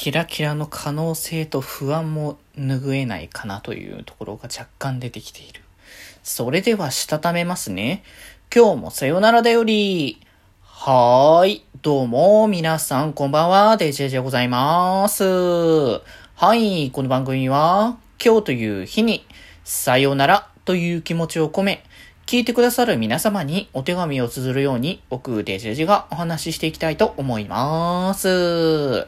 キラキラの可能性と不安も拭えないかなというところが若干出てきている。それではしたためますね。今日もさよならだより。はーい。どうも、皆さん、こんばんは。デジェジでございます。はい。この番組は、今日という日に、さよならという気持ちを込め、聞いてくださる皆様にお手紙を綴るように、僕、デジェジがお話ししていきたいと思います。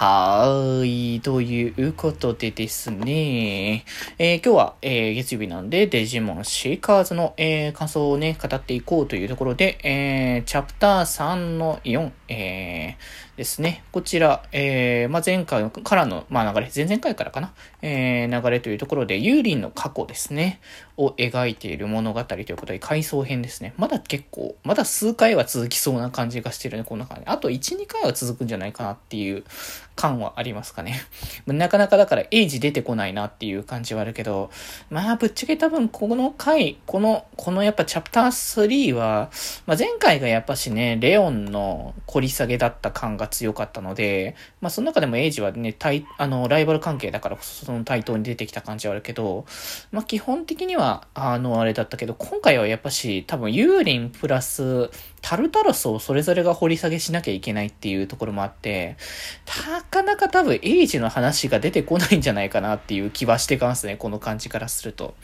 はーい。ということでですね。えー、今日は、えー、月曜日なんで、デジモンシーカーズの、えー、感想をね、語っていこうというところで、えー、チャプター3の4、えー、ですね。こちら、えー、まあ、前回からの、まあ、流れ、前々回からかな？えー、流れというところで、ユーリンの過去ですね。を描いている物語ということで、回想編ですね。まだ結構、まだ数回は続きそうな感じがしてるね、この中で。あと1、2回は続くんじゃないかなっていう感はありますかね。なかなかだから、エイジ出てこないなっていう感じはあるけど、まあ、ぶっちゃけ多分、この回、この、このやっぱチャプター3は、まあ、前回がやっぱしね、レオンの掘り下げだった感が強かったので、まあ、その中でもエイジはね、対、あの、ライバル関係だからこそ、その対等に出てきた感じはあるけど、まあ、基本的にはあの、あれだったけど、今回はやっぱし、多分、ユーリンプラス、タルタロスをそれぞれが掘り下げしなきゃいけないっていうところもあって、なかなか多分、エイジの話が出てこないんじゃないかなっていう気はしてますね、この感じからすると。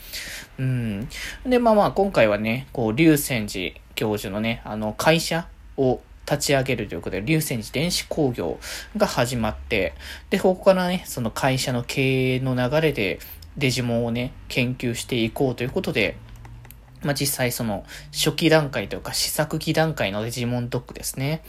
うん。で、まあまあ、今回はね、こう、竜泉寺教授のね、あの、会社を、立ち上げるということで、竜泉寺電子工業が始まって、で、ここからね、その会社の経営の流れで、デジモンをね、研究していこうということで、まあ、実際その初期段階というか試作機段階のデジモンドックですね。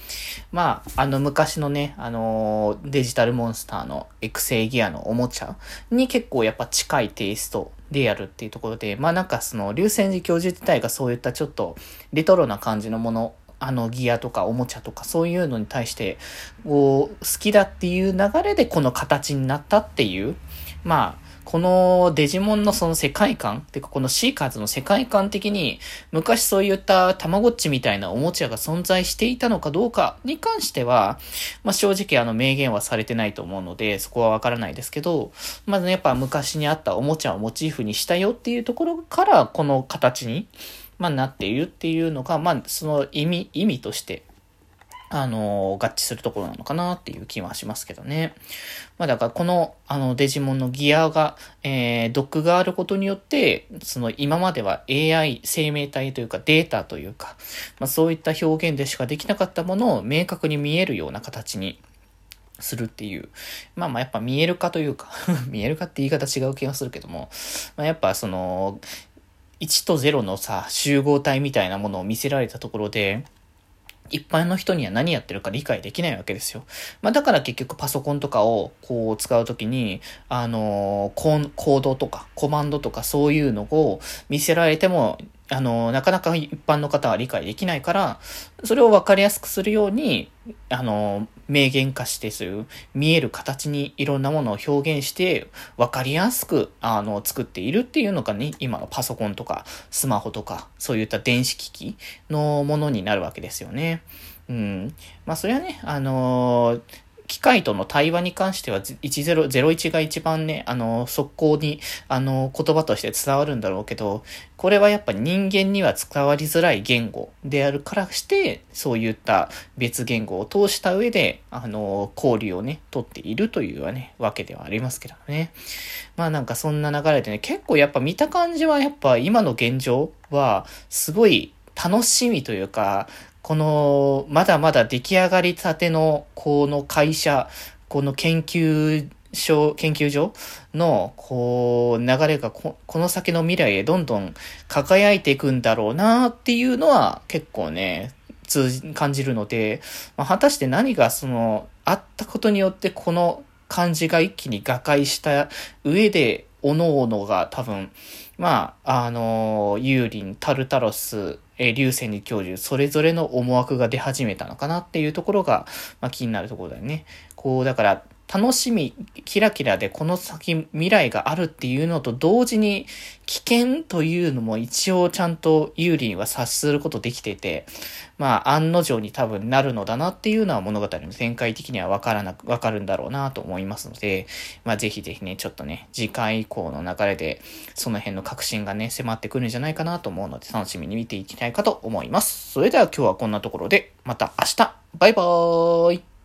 まあ、あの昔のね、あのデジタルモンスターの育成ギアのおもちゃに結構やっぱ近いテイストでやるっていうところで、まあなんかその流星寺教授自体がそういったちょっとレトロな感じのものあのギアとかおもちゃとかそういうのに対してこう好きだっていう流れでこの形になったっていうまあこのデジモンのその世界観、てかこのシーカーズの世界観的に、昔そういったたまごっちみたいなおもちゃが存在していたのかどうかに関しては、まあ、正直あの明言はされてないと思うので、そこはわからないですけど、まず、ね、やっぱ昔にあったおもちゃをモチーフにしたよっていうところから、この形に、まあ、なっているっていうのが、まあ、その意味、意味としてあの、合致するところなのかなっていう気はしますけどね。まあだからこの、あの、デジモンのギアが、えー、ドックがあることによって、その今までは AI 生命体というかデータというか、まあそういった表現でしかできなかったものを明確に見えるような形にするっていう。まあまあやっぱ見えるかというか 見えるかって言い方違う気がするけども、まあやっぱその、1と0のさ、集合体みたいなものを見せられたところで、一般の人には何やってるか理解できないわけですよ。まあだから結局パソコンとかをこう使うときに、あのー、コードとかコマンドとかそういうのを見せられてもあの、なかなか一般の方は理解できないから、それを分かりやすくするように、あの、明言化して、そういう見える形にいろんなものを表現して、分かりやすく、あの、作っているっていうのがね、今のパソコンとか、スマホとか、そういった電子機器のものになるわけですよね。うん。まあ、それはね、あの機械との対話に関しては1001が一番ね、あの、速攻に、あの、言葉として伝わるんだろうけど、これはやっぱ人間には伝わりづらい言語であるからして、そういった別言語を通した上で、あの、交流をね、取っているというね、わけではありますけどね。まあなんかそんな流れでね、結構やっぱ見た感じはやっぱ今の現状は、すごい楽しみというか、この、まだまだ出来上がりたての、この会社、この研究所、研究所の、こう、流れがこ、この先の未来へどんどん輝いていくんだろうなっていうのは結構ね、通じ、感じるので、まあ、果たして何がその、あったことによってこの感じが一気に瓦解した上で、各々が多分、まあ、あの、ユーリン、タルタロス、えー、流星に教授、それぞれの思惑が出始めたのかなっていうところが、まあ、気になるところだよね。こう、だから、楽しみ、キラキラでこの先未来があるっていうのと同時に危険というのも一応ちゃんと有利には察することできてて、まあ案の定に多分なるのだなっていうのは物語の展開的にはわからなく、わかるんだろうなと思いますので、まあぜひぜひね、ちょっとね、次回以降の流れでその辺の確信がね、迫ってくるんじゃないかなと思うので楽しみに見ていきたいかと思います。それでは今日はこんなところで、また明日バイバーイ